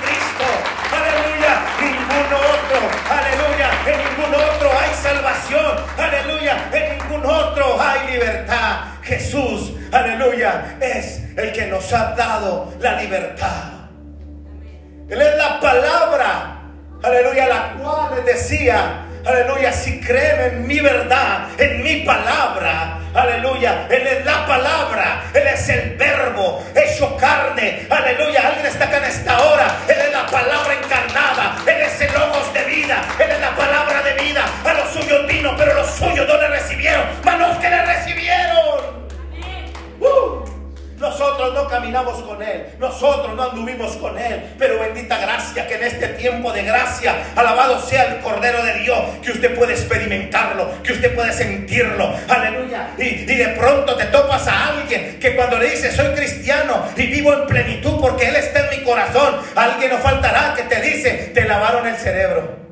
En ningún otro hay salvación. Aleluya. En ningún otro hay libertad. Jesús, aleluya, es el que nos ha dado la libertad. Él es la palabra, aleluya, la cual decía, aleluya, si creen en mi verdad, en mi palabra, aleluya, Él es la palabra, Él es el verbo hecho carne, aleluya, alguien está acá en esta hora, Él es la palabra encarnada, Él es el logos de vida, Él es caminamos con Él, nosotros no anduvimos con Él, pero bendita gracia que en este tiempo de gracia, alabado sea el Cordero de Dios, que usted puede experimentarlo, que usted puede sentirlo, aleluya. Y, y de pronto te topas a alguien que cuando le dice soy cristiano y vivo en plenitud porque Él está en mi corazón, alguien no faltará que te dice, te lavaron el cerebro.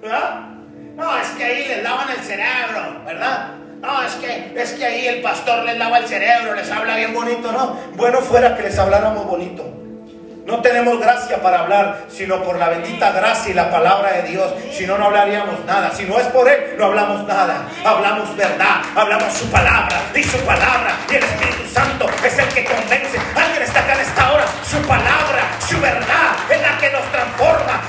¿Verdad? No, es que ahí les lavan el cerebro, ¿verdad? No, es que, es que ahí el pastor les lava el cerebro, les habla bien bonito, ¿no? Bueno fuera que les habláramos bonito. No tenemos gracia para hablar, sino por la bendita gracia y la palabra de Dios. Si no, no hablaríamos nada. Si no es por Él, no hablamos nada. Hablamos verdad, hablamos su palabra. Y su palabra y el Espíritu Santo es el que convence. Alguien está acá en esta hora. Su palabra, su verdad es la que nos transforma,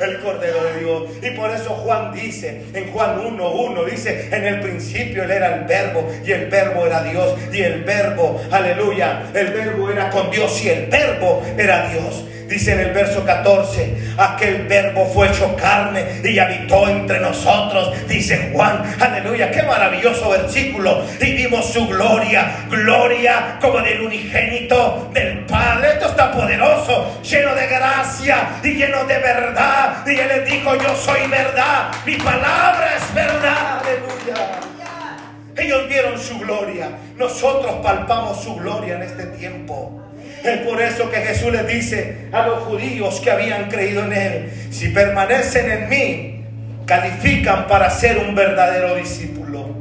el Cordero de Dios. Y por eso Juan dice, en Juan 1.1, dice, en el principio Él era el verbo y el verbo era Dios y el verbo, aleluya, el verbo era con Dios y el verbo era Dios. Dice en el verso 14, aquel verbo fue hecho carne y habitó entre nosotros. Dice Juan, aleluya, qué maravilloso versículo. Y vimos su gloria, gloria como del unigénito del Padre. Esto está poderoso, lleno de gracia y lleno de verdad. Y él les dijo, yo soy verdad, mi palabra es verdad, aleluya. Ellos vieron su gloria, nosotros palpamos su gloria en este tiempo. Es por eso que Jesús les dice a los judíos que habían creído en Él, si permanecen en mí, califican para ser un verdadero discípulo.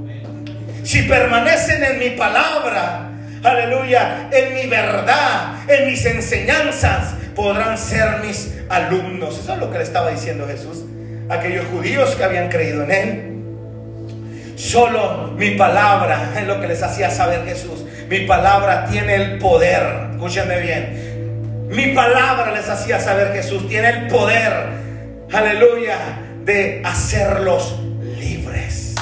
Si permanecen en mi palabra, aleluya, en mi verdad, en mis enseñanzas, podrán ser mis alumnos. Eso es lo que le estaba diciendo Jesús a aquellos judíos que habían creído en Él. Solo mi palabra es lo que les hacía saber Jesús. Mi palabra tiene el poder. Escúchenme bien. Mi palabra les hacía saber Jesús. Tiene el poder. Aleluya. De hacerlos libres.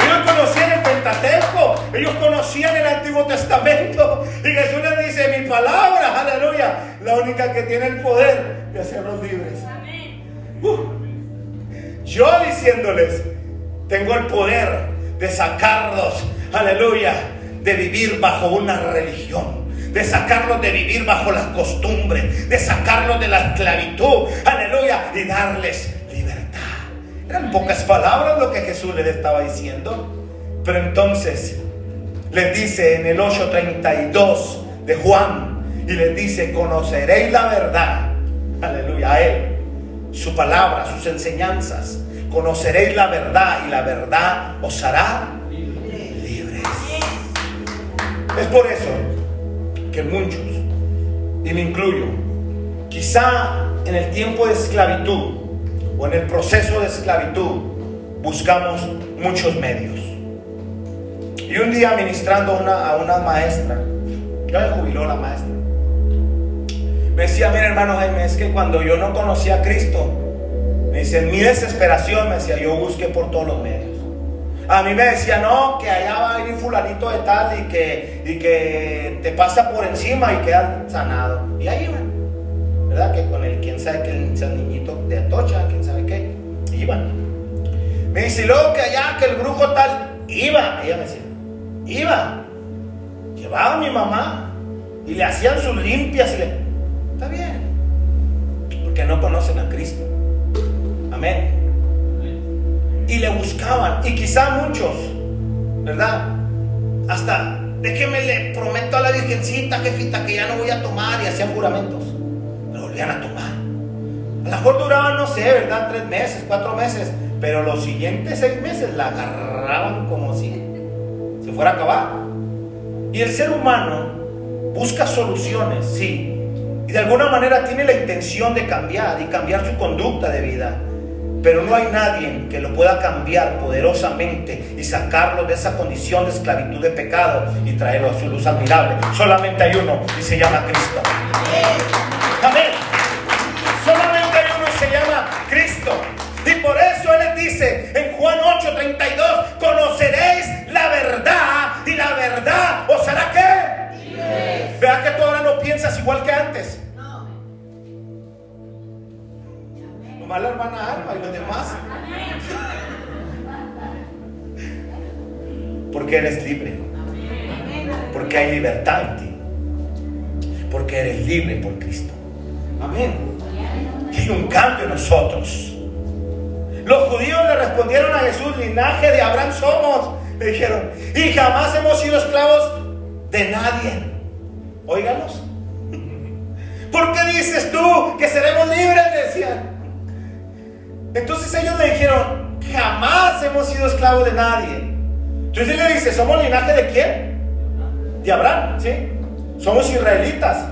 Ellos conocían el Pentateuco. Ellos conocían el Antiguo Testamento. Y Jesús les dice, mi palabra, aleluya, la única que tiene el poder de hacerlos libres. Uh. Yo diciéndoles, tengo el poder de sacarlos, aleluya, de vivir bajo una religión. De sacarlos de vivir bajo las costumbres, de sacarlos de la esclavitud, aleluya, y darles libertad. Eran pocas palabras lo que Jesús les estaba diciendo, pero entonces les dice en el 8:32 de Juan, y les dice, conoceréis la verdad, aleluya, a Él, su palabra, sus enseñanzas. Conoceréis la verdad y la verdad os hará Es por eso que muchos, y me incluyo, quizá en el tiempo de esclavitud o en el proceso de esclavitud buscamos muchos medios. Y un día ministrando a una maestra, ya me jubiló la maestra, me decía, mira hermano Jaime, es que cuando yo no conocía a Cristo, me dice, en mi desesperación, me decía, yo busqué por todos los medios. A mí me decía, no, que allá va a ir fulanito de tal y que, y que te pasa por encima y queda sanado. Y ahí iban. ¿Verdad? Que con el, quién sabe que el niñito de Atocha, quién sabe qué, iban. Me dice, luego que allá, que el brujo tal, iba. Ella me decía, iba. Llevaba a mi mamá y le hacían sus limpias y le Está bien. Porque no conocen a Cristo. Amén. Y le buscaban. Y quizá muchos, ¿verdad? Hasta, déjeme le prometo a la Virgencita, jefita, que ya no voy a tomar. Y hacían juramentos. Pero volvían a tomar. A lo mejor duraban, no sé, ¿verdad? Tres meses, cuatro meses. Pero los siguientes seis meses la agarraban como si se fuera a acabar. Y el ser humano busca soluciones, sí, y de alguna manera tiene la intención de cambiar y cambiar su conducta de vida. Pero no hay nadie que lo pueda cambiar poderosamente y sacarlo de esa condición de esclavitud de pecado y traerlo a su luz admirable. Solamente hay uno y se llama Cristo. Amén. Solamente hay uno y se llama Cristo. Y por eso Él les dice en Juan 8:32, conoceréis la verdad y la verdad os hará qué? Vea que tú ahora no piensas igual que antes. Nomás la hermana Alma y los demás. Porque eres libre. Porque hay libertad en ti. Porque eres libre por Cristo. Amén. Y un cambio en nosotros. Los judíos le respondieron a Jesús, linaje de Abraham somos. Le dijeron, y jamás hemos sido esclavos de nadie. Óiganos. [LAUGHS] ¿Por qué dices tú que seremos libres? decían. Entonces ellos le dijeron, jamás hemos sido esclavos de nadie. Entonces él le dice, ¿somos linaje de quién? De Abraham, ¿sí? Somos israelitas.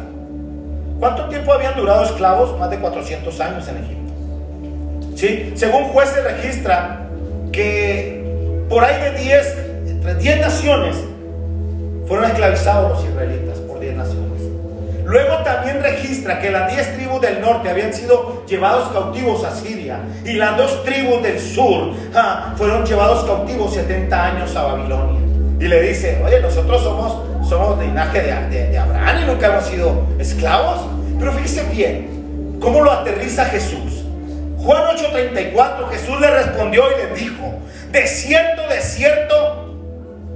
¿Cuánto tiempo habían durado esclavos? Más de 400 años en Egipto. ¿Sí? Según jueces registra que por ahí de 10, entre 10 naciones fueron esclavizados los israelitas. Luego también registra que las diez tribus del norte habían sido llevados cautivos a Siria y las dos tribus del sur fueron llevados cautivos 70 años a Babilonia. y le dice, oye, nosotros somos, somos linaje de, de Abraham y nunca hemos sido esclavos. Pero fíjese bien, ¿cómo lo aterriza Jesús? Juan 8:34, Jesús le respondió y le dijo, de cierto, de cierto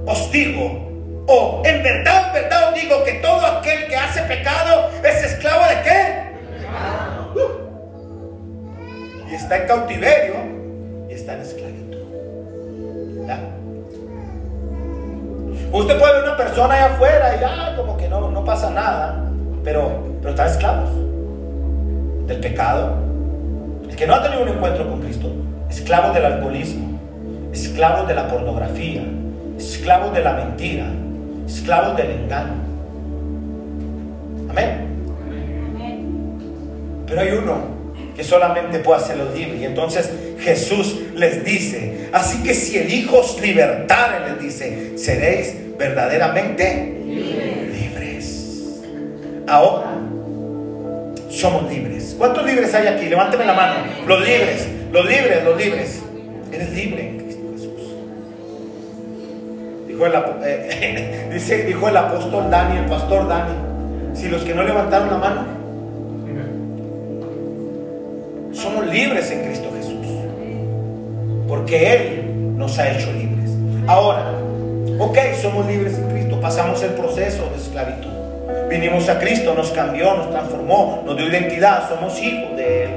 os digo, o en verdad, en verdad os digo que todo aquel que hace pecado es esclavo de qué? Y está en cautiverio y está en esclavitud. Usted puede ver una persona allá afuera y ya como que no, no pasa nada, pero, pero está esclavos del pecado. El que no ha tenido un encuentro con Cristo, esclavo del alcoholismo, esclavos de la pornografía, esclavos de la mentira, esclavos del engaño. Amén. Pero hay uno que solamente puede hacerlo libre. Y entonces Jesús les dice, así que si el Hijo os libertare, les dice, seréis verdaderamente libres. Ahora somos libres. ¿Cuántos libres hay aquí? Levánteme la mano. Los libres, los libres, los libres. Eres libre. Dijo el, eh, [LAUGHS] dice, dijo el apóstol Dani, el pastor Dani, si los que no levantaron la mano, somos libres en Cristo Jesús. Porque Él nos ha hecho libres. Ahora, ok, somos libres en Cristo, pasamos el proceso de esclavitud. Vinimos a Cristo, nos cambió, nos transformó, nos dio identidad, somos hijos de Él.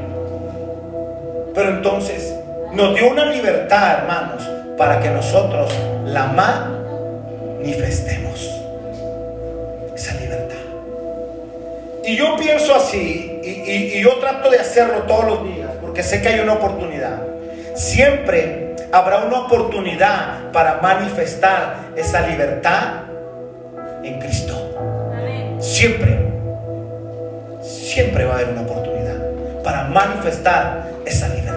Pero entonces, nos dio una libertad, hermanos, para que nosotros la manifestemos. Esa libertad. Y yo pienso así, y, yo trato de hacerlo todos los días, porque sé que hay una oportunidad. Siempre habrá una oportunidad para manifestar esa libertad en Cristo. Siempre, siempre va a haber una oportunidad para manifestar esa libertad.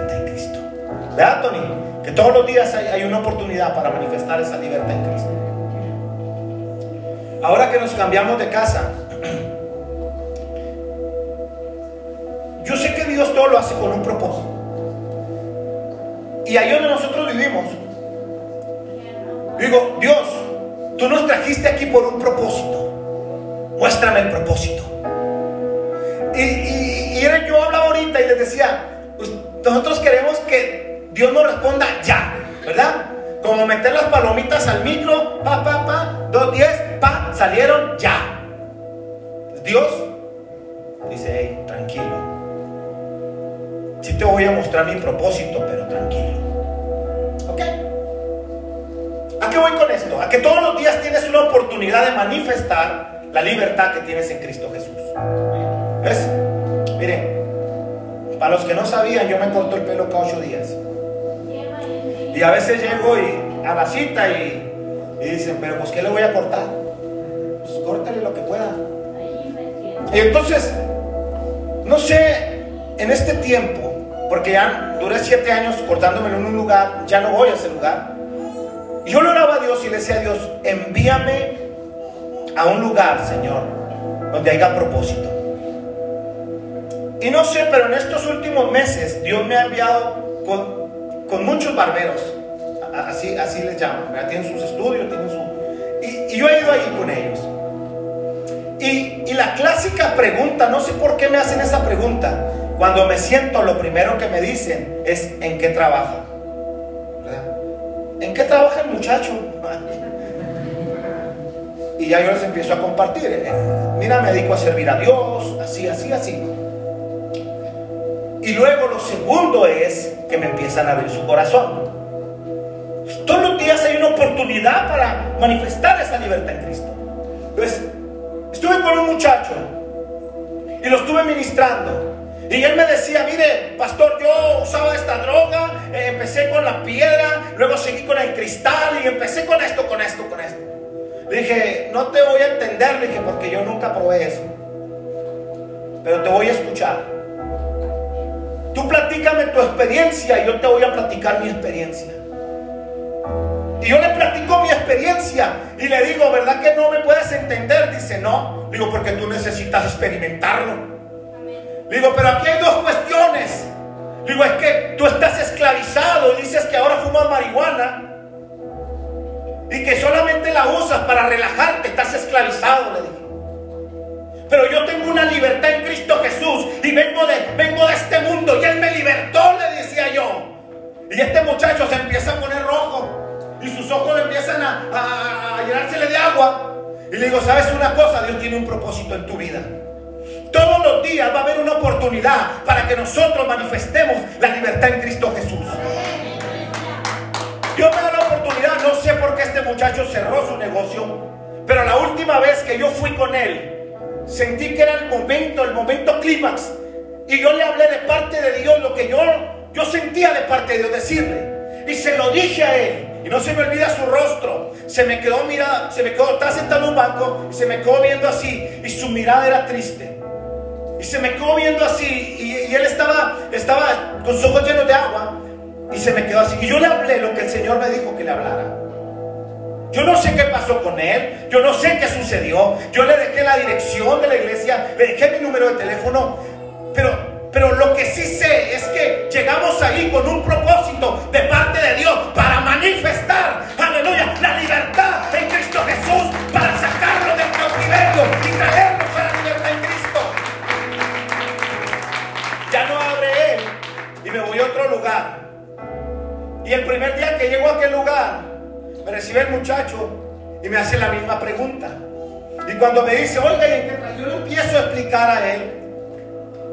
¿Verdad, Tony? Que todos los días hay, una oportunidad para manifestar esa libertad en Cristo. Ahora que nos cambiamos de casa, yo sé que Dios todo lo hace con un propósito. Y ahí donde nosotros vivimos, digo, Dios, tú nos trajiste aquí por un propósito. Muéstrame el propósito. Y, y yo hablaba ahorita y les decía, pues, nosotros queremos que Dios no responda ya, ¿verdad? Como meter las palomitas al micro, pa, pa, pa, dos, diez, pa, salieron ya. Dios dice, hey, tranquilo. Sí te voy a mostrar mi propósito, pero tranquilo. ¿Ok? ¿A qué voy con esto? A que todos los días tienes una oportunidad de manifestar la libertad que tienes en Cristo Jesús. ¿Ves? Miren, para los que no sabían, yo me corto el pelo cada ocho días. Y a veces llego y, a la cita y, dicen, pero pues ¿qué le voy a cortar? Pues córtale lo que pueda. Y entonces, no sé, en este tiempo, porque ya duré siete años cortándomelo en un lugar, ya no voy a ese lugar. Y yo le oraba a Dios y le decía a Dios, envíame a un lugar, Señor, donde haya propósito. Y no sé, pero en estos últimos meses Dios me ha enviado con, con muchos barberos, así, así les llaman, tienen sus estudios, tienen su... Y, yo he ido ahí con ellos. Y, la clásica pregunta, no sé por qué me hacen esa pregunta, cuando me siento lo primero que me dicen es ¿en qué trabaja? ¿En qué trabaja el muchacho? [LAUGHS] Y ya yo les empiezo a compartir. Eh, mira, me dedico a servir a Dios, así, así, así. Y luego lo segundo es que me empiezan a abrir su corazón. Todos los días hay una oportunidad para manifestar esa libertad en Cristo. Entonces, estuve con un muchacho y lo estuve ministrando. Y él me decía, mire, pastor, yo usaba esta droga, eh, empecé con la piedra, luego seguí con el cristal y empecé con esto, con esto, con esto. Le dije, no te voy a entender, le dije, porque yo nunca probé eso. Pero te voy a escuchar. Tú platícame tu experiencia y yo te voy a platicar mi experiencia. Y yo le platico mi experiencia y le digo, ¿verdad que no me puedes entender? Dice, no. Digo, porque tú necesitas experimentarlo. Digo, pero aquí hay dos cuestiones. Digo, es que tú estás esclavizado y dices que ahora fumas marihuana y que solamente solamente la usas para relajarte, estás esclavizado, le dije. Pero yo tengo una libertad en Cristo Jesús y vengo de, vengo de este mundo y Él me libertó, le decía yo. Y este muchacho se empieza a poner rojo y sus ojos empiezan a, a llenársele de agua. Y le digo, ¿sabes una cosa? Dios tiene un propósito en tu vida. Todos los días va a haber una oportunidad para que nosotros manifestemos la libertad en Cristo Jesús. Dios me da la oportunidad, no sé por qué este muchacho cerró su negocio, pero la última vez que yo fui con él, sentí que era el momento, el momento clímax. Y yo le hablé de parte de Dios lo que yo, yo sentía de parte de Dios decirle. Y se lo dije a él. Y no se me olvida su rostro. Se me quedó mirada, se me quedó, estaba sentado en un banco y se me quedó viendo así. Y su mirada era triste. Y se me quedó viendo así. Y, y él estaba, estaba con sus ojos llenos de agua. Y se me quedó así. Y yo le hablé lo que el Señor me dijo que le hablara. Yo no sé qué pasó con él, yo no sé qué sucedió. Yo le dejé la dirección de la iglesia, le dejé mi número de teléfono, pero, pero lo que sí sé es que llegamos ahí con un propósito de parte de Dios para manifestar, aleluya, la libertad en Cristo Jesús, para sacarlo del cautiverio y traerlo a la libertad en Cristo. Ya no abre él y me voy a otro lugar. Y el primer día que llego a aquel lugar, me recibe el muchacho y me hace la misma pregunta. Y cuando me dice, oiga, ¿y en qué tra-?" yo le empiezo a explicar a él.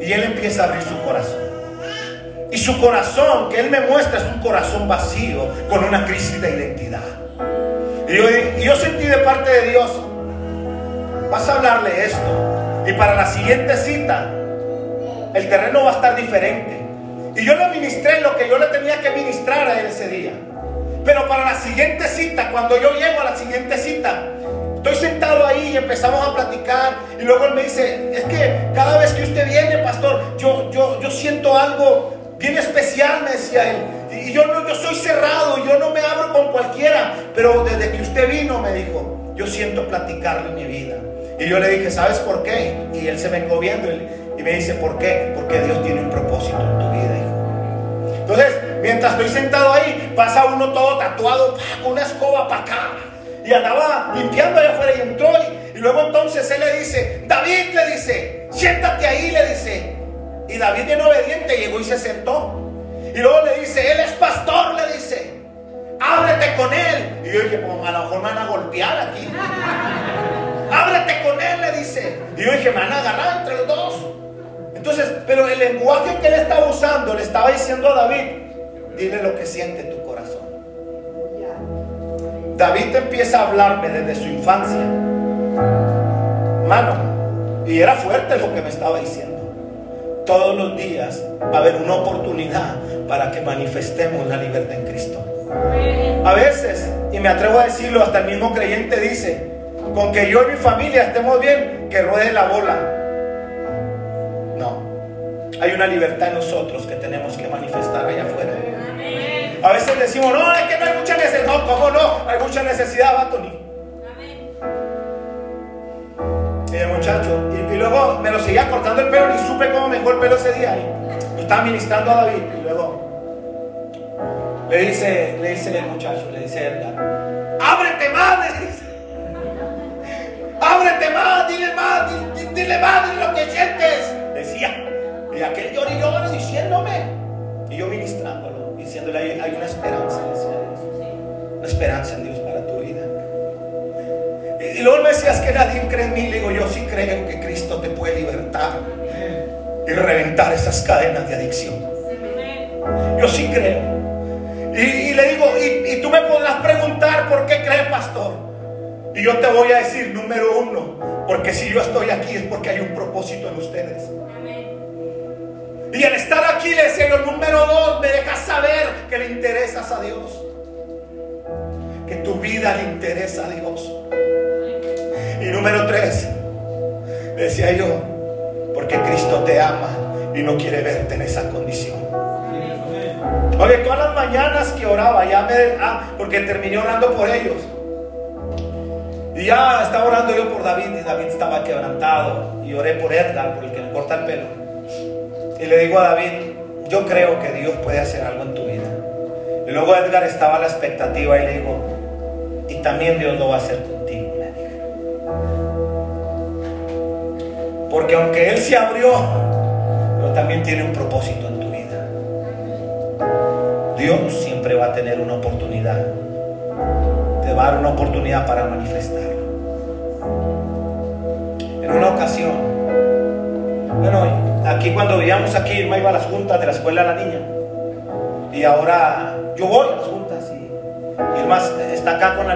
Y él empieza a abrir su corazón. Y su corazón que él me muestra es un corazón vacío, con una crisis de identidad. Y yo, y yo sentí de parte de Dios, vas a hablarle esto. Y para la siguiente cita, el terreno va a estar diferente. Y yo le ministré lo que yo le tenía que ministrar a él ese día. Pero para la siguiente cita, cuando yo llego a la siguiente cita, estoy sentado ahí y empezamos a platicar. Y luego él me dice, es que cada vez que usted viene, pastor, yo, yo, yo siento algo bien especial, me decía él. Y yo, no, yo soy cerrado, yo no me abro con cualquiera. Pero desde que usted vino, me dijo, yo siento platicarle mi vida. Y yo le dije, ¿sabes por qué? Y él se me viendo y me dice, ¿por qué? Porque Dios tiene un propósito en tu vida, hijo. Entonces, mientras estoy sentado ahí, pasa uno todo tatuado, ¡pa! con una escoba para acá. Y andaba limpiando allá afuera y entró. Y, y luego entonces él le dice, David le dice, siéntate ahí, le dice. Y David bien obediente llegó y se sentó. Y luego le dice, él es pastor, le dice. Ábrete con él. Y yo dije, pues a lo mejor me van a golpear aquí. [LAUGHS] Ábrete con él, le dice. Y yo dije, me van a agarrar entre los dos. Entonces, pero el lenguaje que él estaba usando le estaba diciendo a David, dile lo que siente tu corazón. David empieza a hablarme desde su infancia. Mano, y era fuerte lo que me estaba diciendo. Todos los días va a haber una oportunidad para que manifestemos la libertad en Cristo. A veces, y me atrevo a decirlo, hasta el mismo creyente dice, con que yo y mi familia estemos bien, que ruede la bola. No, hay una libertad en nosotros que tenemos que manifestar allá afuera. A veces decimos, no, es que no hay mucha necesidad. No, ¿cómo no? Hay mucha necesidad, va, Tony. Y el muchacho, y, y luego me lo seguía cortando el pelo y supe cómo me dejó el pelo ese día. Y lo estaba ministrando a David. Y luego le dice, le dice el muchacho, le dice Edgar, ábrete más, le dice. Ábrete más, dile más, di- di- dile más de lo que sientes. Decía. Y aquel llora y llora diciéndome. Y yo ministrándolo, diciéndole, hay, hay una esperanza, decía Dios. Una esperanza en Dios para tu vida. Y, y luego me decías que nadie cree en mí. Le digo, yo sí creo que Cristo te puede libertar y reventar esas cadenas de adicción. Yo sí creo. Y, y le digo, y, y tú me podrás preguntar por qué crees, pastor. Y yo te voy a decir, número uno, porque si yo estoy aquí es porque hay un propósito en ustedes. Y al estar aquí, le decía yo, número dos, me dejas saber que le interesas a Dios. Que tu vida le interesa a Dios. Y número tres, decía yo, porque Cristo te ama y no quiere verte en esa condición. Oye, todas las mañanas que oraba, ya me, ah, porque terminé orando por ellos. Y ya estaba orando yo por David y David estaba quebrantado. Y oré por Edgar, por el que le corta el pelo. Y le digo a David, yo creo que Dios puede hacer algo en tu vida. Y luego Edgar estaba a la expectativa y le digo, Y también Dios lo va a hacer contigo, le dije. Porque aunque Él se abrió, pero también tiene un propósito en tu vida. Dios siempre va a tener una oportunidad. Te va a dar una oportunidad para manifestarlo. En una ocasión, bueno, aquí cuando vivíamos aquí, Irma iba a las juntas de la escuela de la niña. Y ahora yo voy a las juntas y Irma está acá con la niña